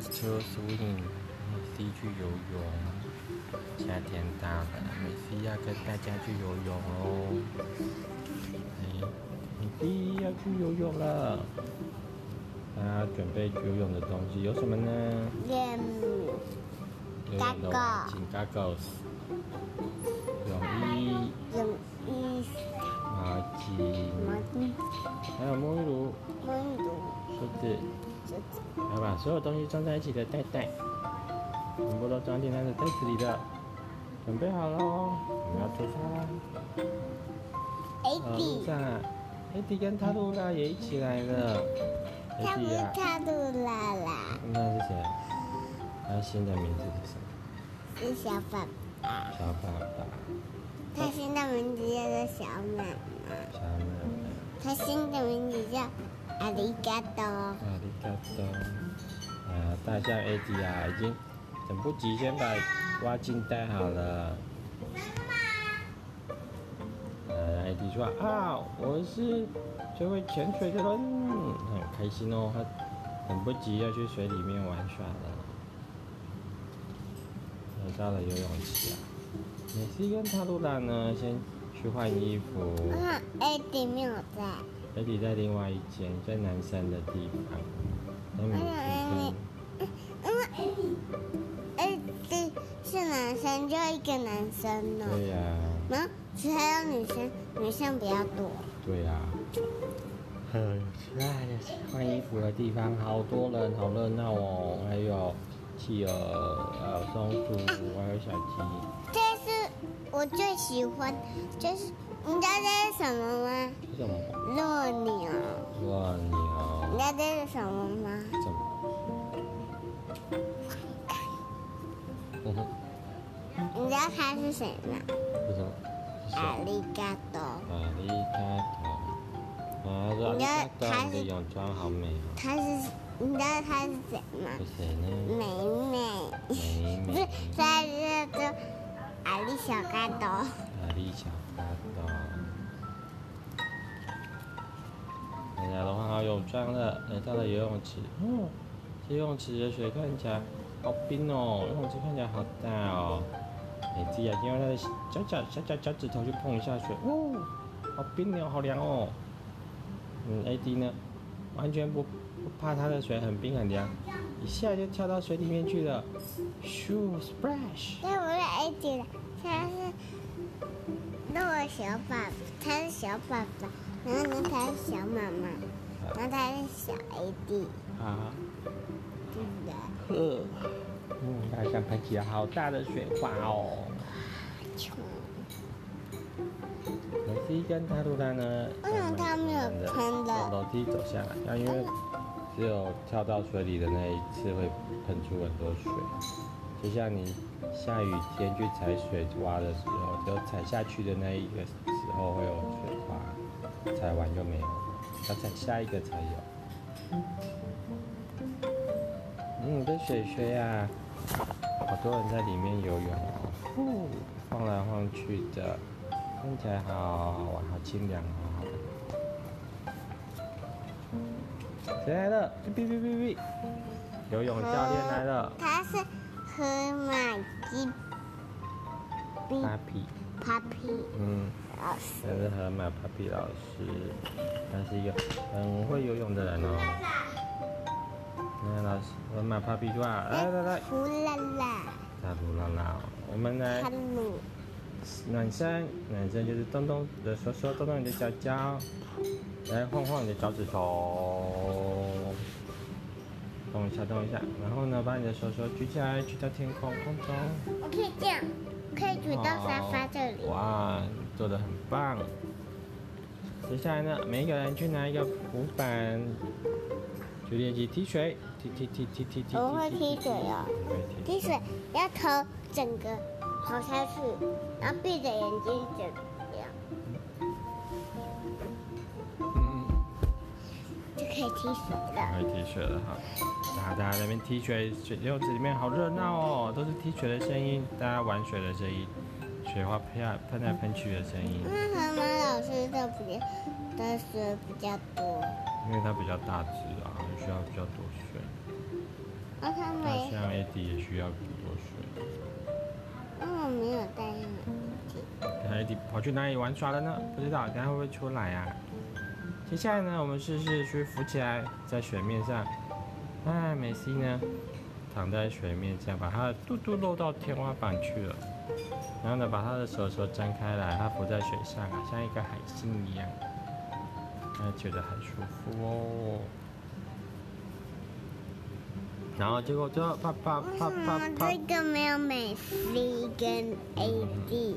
Swim，美西去游泳。夏天到了，梅西要跟大家去游泳哦。哎，美西要去游泳了。他准备游泳的东西有什么呢？泳的环境，Goggles，泳衣，泳衣，毛巾，毛巾，还有沐浴露，沐浴露，梳子。要把所有东西装在一起的袋袋，全部都装进那个袋子里了。准备好了哦，我们要出发啦。艾迪，艾迪跟塔鲁拉也一起来了。艾迪呀，塔鲁拉啦。那是谁？他新的名字是什么？是小爸爸。小爸爸。他新的名字叫做小妈妈。小妈妈。他新的名字叫。阿里嘎多，阿里嘎多，啊，大象 A D 啊，已经等不及，先把蛙镜戴好了。妈妈。呃，A D 说啊，我是最会潜水的人，很开心哦，他等不及要去水里面玩耍了。来到了游泳池啊，美西跟塔露拉呢，先去换衣服。啊，A D 没有在。艾迪在另外一间，在男生的地方。嗯嗯嗯，因为艾迪是男生，就一个男生呢。对呀、啊。然后其他有女生，女生比较多。对呀、啊。很可爱的换衣服的地方，好多人，好热闹哦！还有企鹅，还有松鼠，还有小鸡。这是我最喜欢，就是。你知道这是什么吗？是什么？骆驼。骆驼。你知道这是什么吗？什么？嗯哼。你知道他是谁吗？是什么？阿里嘎多。阿里嘎多。啊，阿里嘎多，你的泳装好美哦。他是，你知道他是谁吗？是谁呢？美美。美美。不是，他是叫阿里小嘎多。阿里小嘎多。装了，来到了游泳池。嗯，游泳池的水看起来好冰哦，游泳池看起来好大哦。美西啊，用他的脚脚小脚脚趾头去碰一下水，哦，好冰哦，好凉哦。嗯，A D 呢，完全不不怕它的水很冰很凉，一下就跳到水里面去了，咻，splash。那我是 A D 了，他是那我小爸，他是小爸爸。然后呢，他是小妈妈，然后他是小 AD。啊。对的。呵。嗯，大象喷起了好大的雪花哦。穷。美西跟塔鲁拉呢？为什么他没有喷的？楼梯走下来，那因为只有跳到水里的那一次会喷出很多水，就像你下雨天去踩水洼的时候，就踩下去的那一个时候会有水花。踩完就没有，要踩下一个才有。嗯，这水水呀，好多人在里面游泳哦，晃来晃去的，看起来好好玩，好清凉哦。谁来了？哔哔哔哔！游泳教练来了。他是河马基。Papi。Papi。嗯。老师，他是河马 Papi 老师，他是一个很会游泳的人哦。来，老师，河马 Papi 说话，来来来。呼啦啦。他呼啦啦，我们来。暖身，暖身就是动动你的手手，动动你的脚脚，来晃晃你的脚趾头，动一下动一下，然后呢，把你的手手举起来，举到天空空中。我可以这样，可以举到沙发这里。哇。做的很棒。接下来呢，每一个人去拿一个浮板，去练习踢水，踢踢踢踢踢踢。我会踢水哦。踢水要头整个跑下去，然后闭着眼睛这可以踢水了。可以踢水了哈。大家在那边踢水，水游泳池里面好热闹哦，都是踢水的声音，大家玩水的声音。水花喷啊喷来喷去的声音。那河马老师的比的水比较多。因为它比较大只啊，需要比较多水。啊，那他没。像 Eddie 也需要很多水。那我没有带上眼镜。看 Eddie 跑去哪里玩耍了呢？不知道，等下会不会出来啊？接下来呢，我们试试去浮起来，在水面上。哎，美西呢，躺在水面上，把它的肚肚露到天花板去了。然后呢，把他的手手张开来，他浮在水上啊，像一个海星一样，他觉得很舒服哦。然后结果就啪啪啪啪啪。这个没有美西跟 AD。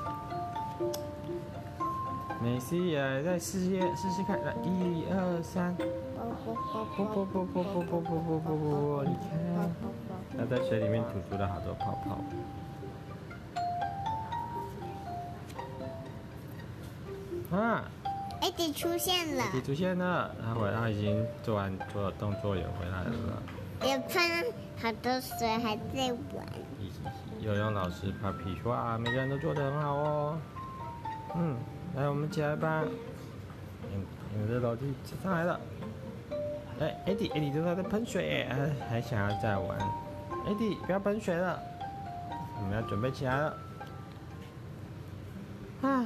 美西也再试试试试看，来一二三。不不不不不不不不不不不，你看，他在水里面吐出了好多泡泡。啊！艾迪出现了。艾迪出现了，他回来已经做完所有动作也回来了。也喷好多水，还在玩。游泳老师皮皮说啊，每个人都做得很好哦。我们起来吧。嗯，我们的楼梯上来了。哎，艾迪，艾迪正在在喷水，还还想要再玩。艾迪，不要喷水了，我们要准备起来了。啊，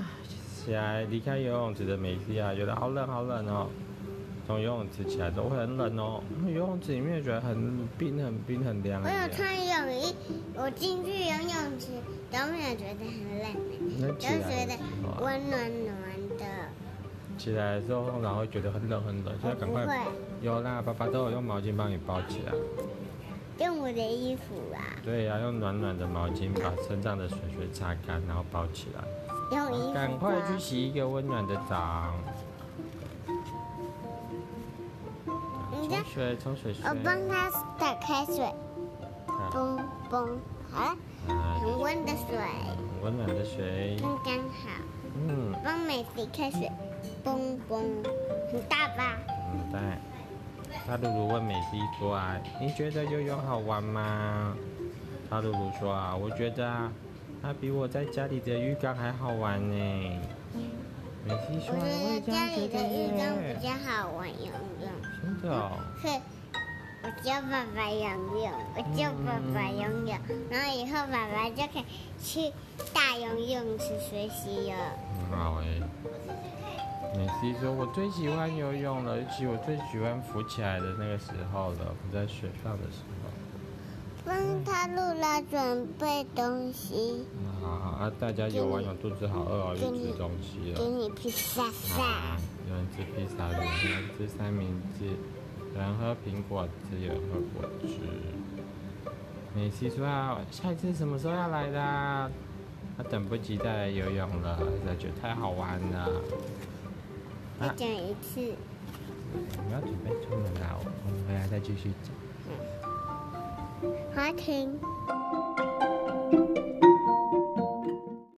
起来离开游泳池的美西啊，觉得好冷好冷哦。从游泳池起来都会很冷哦。游泳池里面觉得很冰很冰很凉。我有穿泳衣，我进去游泳池都没有觉得很冷，就觉得温暖暖的。起来之后，然后会觉得很冷很冷，现在赶快有啦，爸爸都有用毛巾帮你包起来。用我的衣服啊？对呀、啊，用暖暖的毛巾把身上的水水擦干，然后包起来。用衣服。赶快去洗一个温暖的澡。冲水，冲水水。我帮他打开水。嘣嘣，好了。很温的水。温暖的水。刚刚好。嗯。帮美西开水。嘣嘣，很大吧？很大。他露露问美西说啊，你觉得游泳好玩吗？他露露说啊，我觉得啊，它比我在家里的浴缸还好玩呢。美西说，我觉得家里的浴缸比较好玩游泳。真的哦。是，我教爸爸游泳，我教爸爸游泳，然后以后爸爸就可以去大游泳池学习了。很好哎。美西说：“我最喜欢游泳了，尤其我最喜欢浮起来的那个时候了，浮在水上的时候。”帮他露了准备东西。嗯、好好啊，大家游完泳肚子好饿哦，又吃东西了。给你披萨萨。有人吃披萨，有人吃三明治，有人喝苹果汁，有人喝果汁。美西说：“啊，下一次什么时候要来的？他等不及再来游泳了，实在觉得太好玩了。”再讲一次。我们要准备出门了，我们回来再继续讲。嗯。好停。